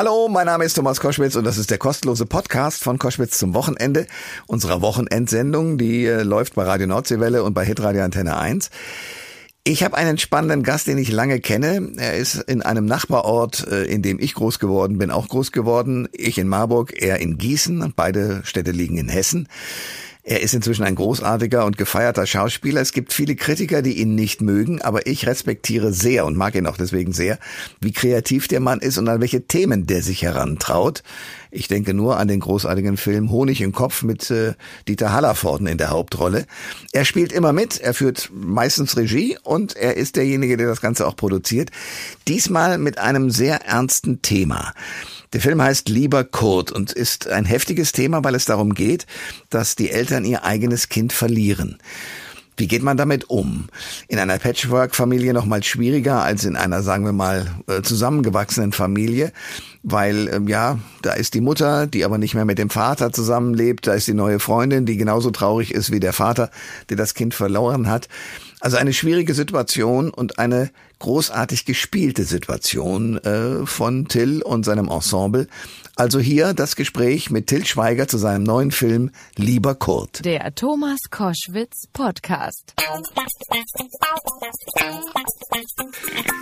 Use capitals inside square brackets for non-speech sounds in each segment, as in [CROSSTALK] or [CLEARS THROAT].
Hallo, mein Name ist Thomas Koschwitz und das ist der kostenlose Podcast von Koschwitz zum Wochenende unserer Wochenendsendung, die äh, läuft bei Radio Nordseewelle und bei Hitradio Antenne 1. Ich habe einen spannenden Gast, den ich lange kenne. Er ist in einem Nachbarort, äh, in dem ich groß geworden bin, auch groß geworden. Ich in Marburg, er in Gießen. Beide Städte liegen in Hessen. Er ist inzwischen ein großartiger und gefeierter Schauspieler. Es gibt viele Kritiker, die ihn nicht mögen, aber ich respektiere sehr und mag ihn auch deswegen sehr, wie kreativ der Mann ist und an welche Themen der sich herantraut. Ich denke nur an den großartigen Film Honig im Kopf mit äh, Dieter Hallervorden in der Hauptrolle. Er spielt immer mit, er führt meistens Regie und er ist derjenige, der das Ganze auch produziert. Diesmal mit einem sehr ernsten Thema. Der Film heißt Lieber Kurt und ist ein heftiges Thema, weil es darum geht, dass die Eltern ihr eigenes Kind verlieren. Wie geht man damit um? In einer Patchwork-Familie noch mal schwieriger als in einer, sagen wir mal, äh, zusammengewachsenen Familie, weil ähm, ja, da ist die Mutter, die aber nicht mehr mit dem Vater zusammenlebt, da ist die neue Freundin, die genauso traurig ist wie der Vater, der das Kind verloren hat. Also eine schwierige Situation und eine großartig gespielte Situation äh, von Till und seinem Ensemble. Also hier das Gespräch mit Till Schweiger zu seinem neuen Film Lieber Kurt. Der Thomas Koschwitz Podcast.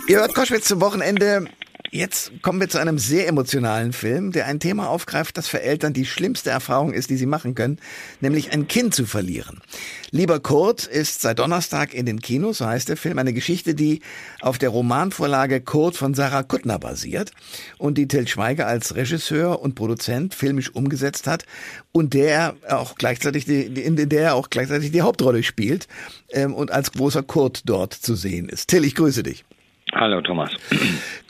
Ihr hört Koschwitz zum Wochenende. Jetzt kommen wir zu einem sehr emotionalen Film, der ein Thema aufgreift, das für Eltern die schlimmste Erfahrung ist, die sie machen können, nämlich ein Kind zu verlieren. Lieber Kurt ist seit Donnerstag in den Kinos, so heißt der Film, eine Geschichte, die auf der Romanvorlage Kurt von Sarah Kuttner basiert und die Till Schweiger als Regisseur und Produzent filmisch umgesetzt hat und der auch gleichzeitig die, in der er auch gleichzeitig die Hauptrolle spielt ähm, und als großer Kurt dort zu sehen ist. Till, ich grüße dich. Hallo Thomas.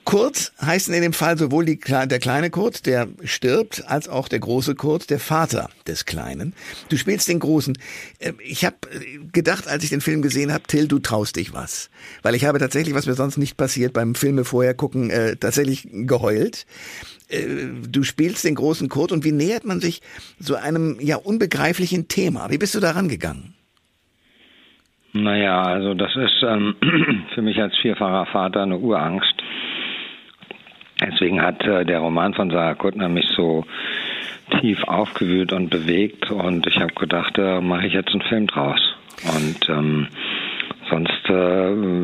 Kurt heißen in dem Fall sowohl die, der kleine Kurt, der stirbt, als auch der große Kurt, der Vater des Kleinen. Du spielst den Großen. Ähm, ich habe gedacht, als ich den Film gesehen habe, Till, du traust dich was. Weil ich habe tatsächlich, was mir sonst nicht passiert, beim Filme vorher gucken, äh, tatsächlich geheult. Äh, du spielst den großen Kurt und wie nähert man sich so einem ja unbegreiflichen Thema? Wie bist du daran gegangen? Naja, also das ist ähm, [CLEARS THROAT] für mich als vierfacher Vater eine Urangst. Deswegen hat äh, der Roman von Sarah Kuttner mich so tief aufgewühlt und bewegt und ich habe gedacht, da mache ich jetzt einen Film draus. Und ähm, sonst, äh,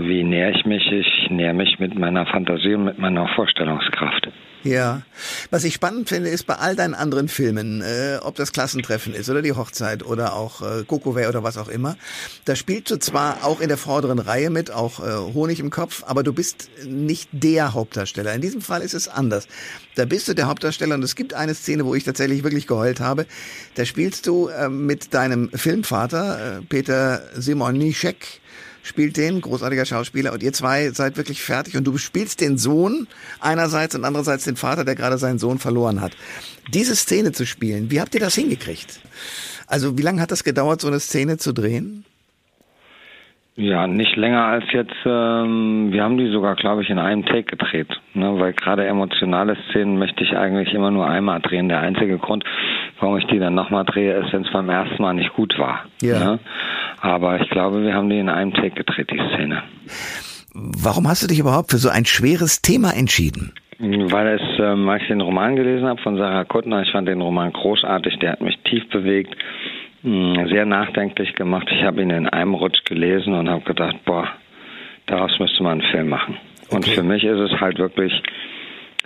wie nähere ich mich? Ich nähere mich mit meiner Fantasie und mit meiner Vorstellungskraft. Ja, was ich spannend finde, ist bei all deinen anderen Filmen, äh, ob das Klassentreffen ist oder die Hochzeit oder auch äh, Kokoway oder was auch immer, da spielst du zwar auch in der vorderen Reihe mit, auch äh, Honig im Kopf, aber du bist nicht der Hauptdarsteller. In diesem Fall ist es anders. Da bist du der Hauptdarsteller und es gibt eine Szene, wo ich tatsächlich wirklich geheult habe. Da spielst du äh, mit deinem Filmvater, äh, Peter Simonischek, spielt den, großartiger Schauspieler, und ihr zwei seid wirklich fertig und du spielst den Sohn einerseits und andererseits den Vater, der gerade seinen Sohn verloren hat. Diese Szene zu spielen, wie habt ihr das hingekriegt? Also wie lange hat das gedauert, so eine Szene zu drehen? Ja, nicht länger als jetzt, ähm, wir haben die sogar, glaube ich, in einem Take gedreht. Ne? Weil gerade emotionale Szenen möchte ich eigentlich immer nur einmal drehen. Der einzige Grund, warum ich die dann nochmal drehe, ist, wenn es beim ersten Mal nicht gut war. Ja. Ne? Aber ich glaube, wir haben die in einem Take gedreht, die Szene. Warum hast du dich überhaupt für so ein schweres Thema entschieden? Weil es, ähm, als ich den Roman gelesen habe von Sarah Kuttner, ich fand den Roman großartig, der hat mich tief bewegt hm, sehr nachdenklich gemacht. Ich habe ihn in einem Rutsch gelesen und habe gedacht, boah, daraus müsste man einen Film machen. Okay. Und für mich ist es halt wirklich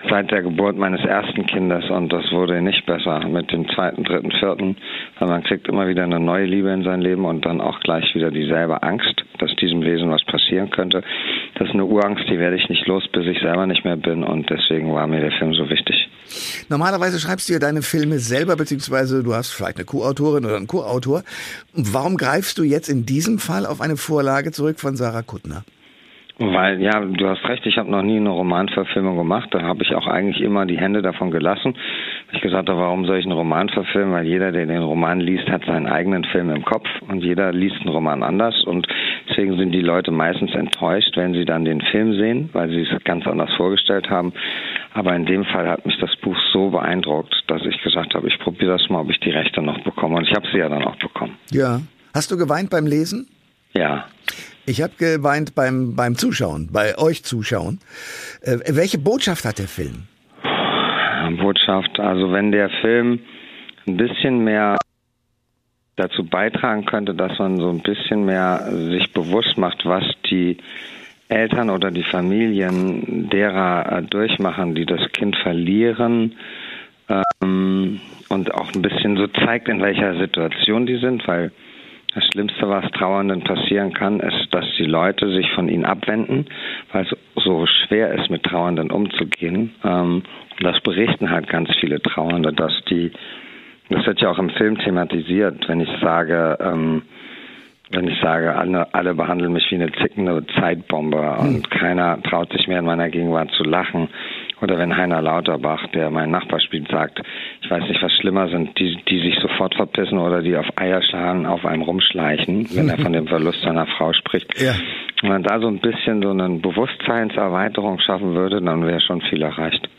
seit der Geburt meines ersten Kindes und das wurde nicht besser mit dem zweiten, dritten, vierten, weil man kriegt immer wieder eine neue Liebe in sein Leben und dann auch gleich wieder dieselbe Angst, dass diesem Wesen was passieren könnte. Das ist eine Urangst, die werde ich nicht los, bis ich selber nicht mehr bin und deswegen war mir der Film so wichtig. Normalerweise schreibst du ja deine Filme selber, beziehungsweise du hast vielleicht eine Co-Autorin oder einen Co-Autor. Warum greifst du jetzt in diesem Fall auf eine Vorlage zurück von Sarah Kuttner? Weil, ja, du hast recht, ich habe noch nie eine Romanverfilmung gemacht. Da habe ich auch eigentlich immer die Hände davon gelassen. Ich gesagt habe, warum soll ich einen Roman verfilmen? Weil jeder, der den Roman liest, hat seinen eigenen Film im Kopf und jeder liest einen Roman anders. Und deswegen sind die Leute meistens enttäuscht, wenn sie dann den Film sehen, weil sie es ganz anders vorgestellt haben. Aber in dem Fall hat mich das Buch so beeindruckt, dass ich gesagt habe, ich probiere das mal, ob ich die Rechte noch bekomme. Und ich habe sie ja dann auch bekommen. Ja. Hast du geweint beim Lesen? Ja. Ich habe geweint beim, beim Zuschauen, bei euch Zuschauen. Äh, welche Botschaft hat der Film? Botschaft. Also wenn der Film ein bisschen mehr dazu beitragen könnte, dass man so ein bisschen mehr sich bewusst macht, was die Eltern oder die Familien derer äh, durchmachen, die das Kind verlieren ähm, und auch ein bisschen so zeigt, in welcher Situation die sind, weil das Schlimmste, was Trauernden passieren kann, ist, dass die Leute sich von ihnen abwenden, weil es so schwer ist, mit Trauernden umzugehen. Ähm, das berichten halt ganz viele Trauernde, dass die, das wird ja auch im Film thematisiert, wenn ich sage, ähm, wenn ich sage, alle, alle behandeln mich wie eine zickende Zeitbombe und hm. keiner traut sich mehr in meiner Gegenwart zu lachen. Oder wenn Heiner Lauterbach, der mein Nachbar spielt, sagt, ich weiß nicht, was schlimmer sind, die, die sofort verpissen oder die auf Eierschalen auf einem rumschleichen, wenn er von dem Verlust seiner Frau spricht. Ja. Wenn man da so ein bisschen so eine Bewusstseinserweiterung schaffen würde, dann wäre schon viel erreicht.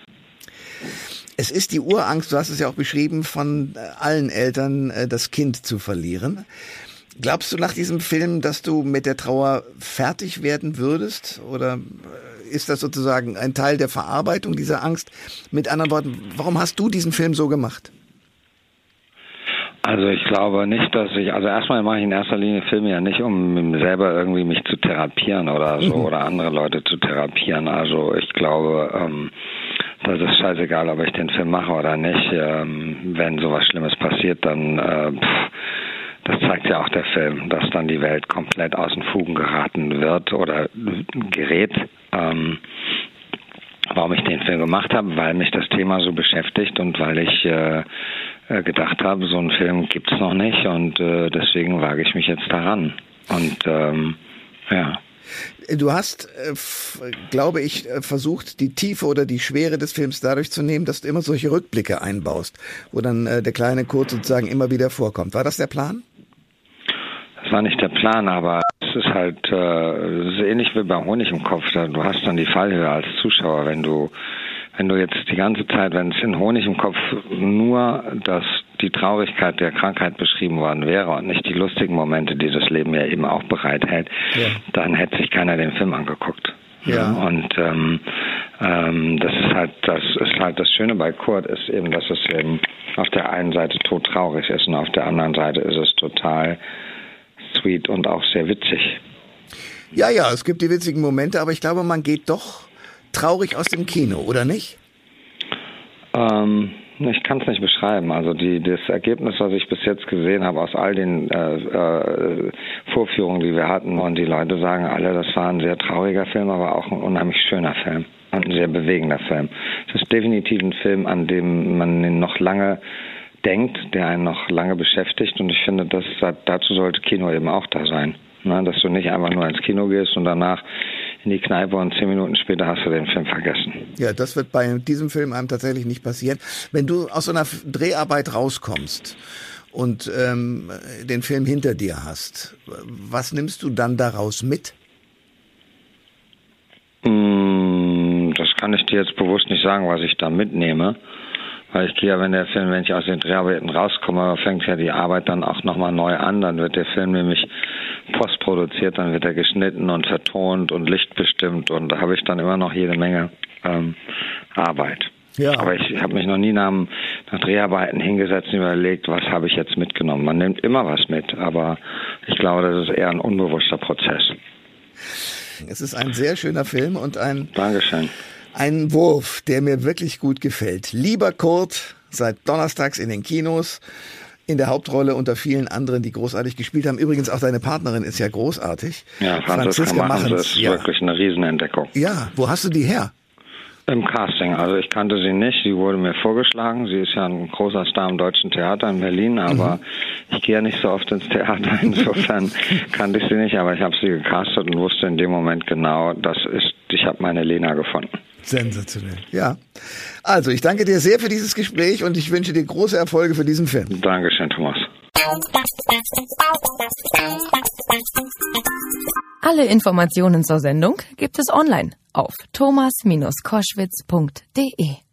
Es ist die Urangst, du hast es ja auch beschrieben, von allen Eltern, äh, das Kind zu verlieren. Glaubst du nach diesem Film, dass du mit der Trauer fertig werden würdest? Oder äh, ist das sozusagen ein Teil der Verarbeitung dieser Angst? Mit anderen Worten, warum hast du diesen Film so gemacht? Also ich glaube nicht, dass ich, also erstmal mache ich in erster Linie Filme ja nicht, um selber irgendwie mich zu therapieren oder so mhm. oder andere Leute zu therapieren. Also ich glaube, ähm, das ist scheißegal, ob ich den Film mache oder nicht. Ähm, wenn sowas Schlimmes passiert, dann äh, pff, das zeigt ja auch der Film, dass dann die Welt komplett aus den Fugen geraten wird oder gerät. Ähm, warum ich den Film gemacht habe, weil mich das Thema so beschäftigt und weil ich äh, gedacht habe, so einen Film gibt es noch nicht und äh, deswegen wage ich mich jetzt daran. Und ähm, ja. Du hast, äh, glaube ich, äh, versucht, die Tiefe oder die Schwere des Films dadurch zu nehmen, dass du immer solche Rückblicke einbaust, wo dann äh, der kleine Kurt sozusagen immer wieder vorkommt. War das der Plan? Das war nicht der Plan, aber es ist halt äh, es ist ähnlich wie beim Honig im Kopf. Du hast dann die Fallhöhe als Zuschauer, wenn du wenn du jetzt die ganze Zeit, wenn es in Honig im Kopf nur das die Traurigkeit der Krankheit beschrieben worden wäre und nicht die lustigen Momente, die das Leben ja eben auch bereithält, ja. dann hätte sich keiner den Film angeguckt. Ja. Und ähm, ähm, das ist halt das ist halt das Schöne bei Kurt ist eben, dass es eben auf der einen Seite todtraurig ist und auf der anderen Seite ist es total sweet und auch sehr witzig. Ja, ja, es gibt die witzigen Momente, aber ich glaube, man geht doch traurig aus dem Kino, oder nicht? Ähm, ich kann es nicht beschreiben. Also die, das Ergebnis, was ich bis jetzt gesehen habe aus all den äh, äh, Vorführungen, die wir hatten, und die Leute sagen alle, das war ein sehr trauriger Film, aber auch ein unheimlich schöner Film und ein sehr bewegender Film. Es ist definitiv ein Film, an dem man noch lange denkt, der einen noch lange beschäftigt. Und ich finde, dass dazu sollte Kino eben auch da sein. Ne? Dass du nicht einfach nur ins Kino gehst und danach in die Kneipe und zehn Minuten später hast du den Film vergessen. Ja, das wird bei diesem Film einem tatsächlich nicht passieren. Wenn du aus so einer Dreharbeit rauskommst und ähm, den Film hinter dir hast, was nimmst du dann daraus mit? Hm, das kann ich dir jetzt bewusst nicht sagen, was ich da mitnehme. Weil ich gehe ja, wenn der Film, wenn ich aus den Dreharbeiten rauskomme, fängt ja die Arbeit dann auch nochmal neu an. Dann wird der Film nämlich postproduziert, dann wird er geschnitten und vertont und lichtbestimmt und da habe ich dann immer noch jede Menge ähm, Arbeit. Ja. Aber ich habe mich noch nie nach, nach Dreharbeiten hingesetzt und überlegt, was habe ich jetzt mitgenommen. Man nimmt immer was mit, aber ich glaube, das ist eher ein unbewusster Prozess. Es ist ein sehr schöner Film und ein Dankeschön. Ein Wurf, der mir wirklich gut gefällt. Lieber Kurt, seit Donnerstags in den Kinos in der Hauptrolle unter vielen anderen, die großartig gespielt haben. Übrigens auch deine Partnerin ist ja großartig. Ja, Franziska, Franziska Machens ist ja. wirklich eine Riesenentdeckung. Ja, wo hast du die her? Im Casting. Also ich kannte sie nicht. Sie wurde mir vorgeschlagen. Sie ist ja ein großer Star im Deutschen Theater in Berlin, aber mhm. ich gehe ja nicht so oft ins Theater. [LAUGHS] Insofern kannte ich sie nicht, aber ich habe sie gecastet und wusste in dem Moment genau, das ist, ich habe meine Lena gefunden. Sensationell, ja. Also, ich danke dir sehr für dieses Gespräch und ich wünsche dir große Erfolge für diesen Film. Dankeschön, Thomas. Alle Informationen zur Sendung gibt es online auf thomas-koschwitz.de.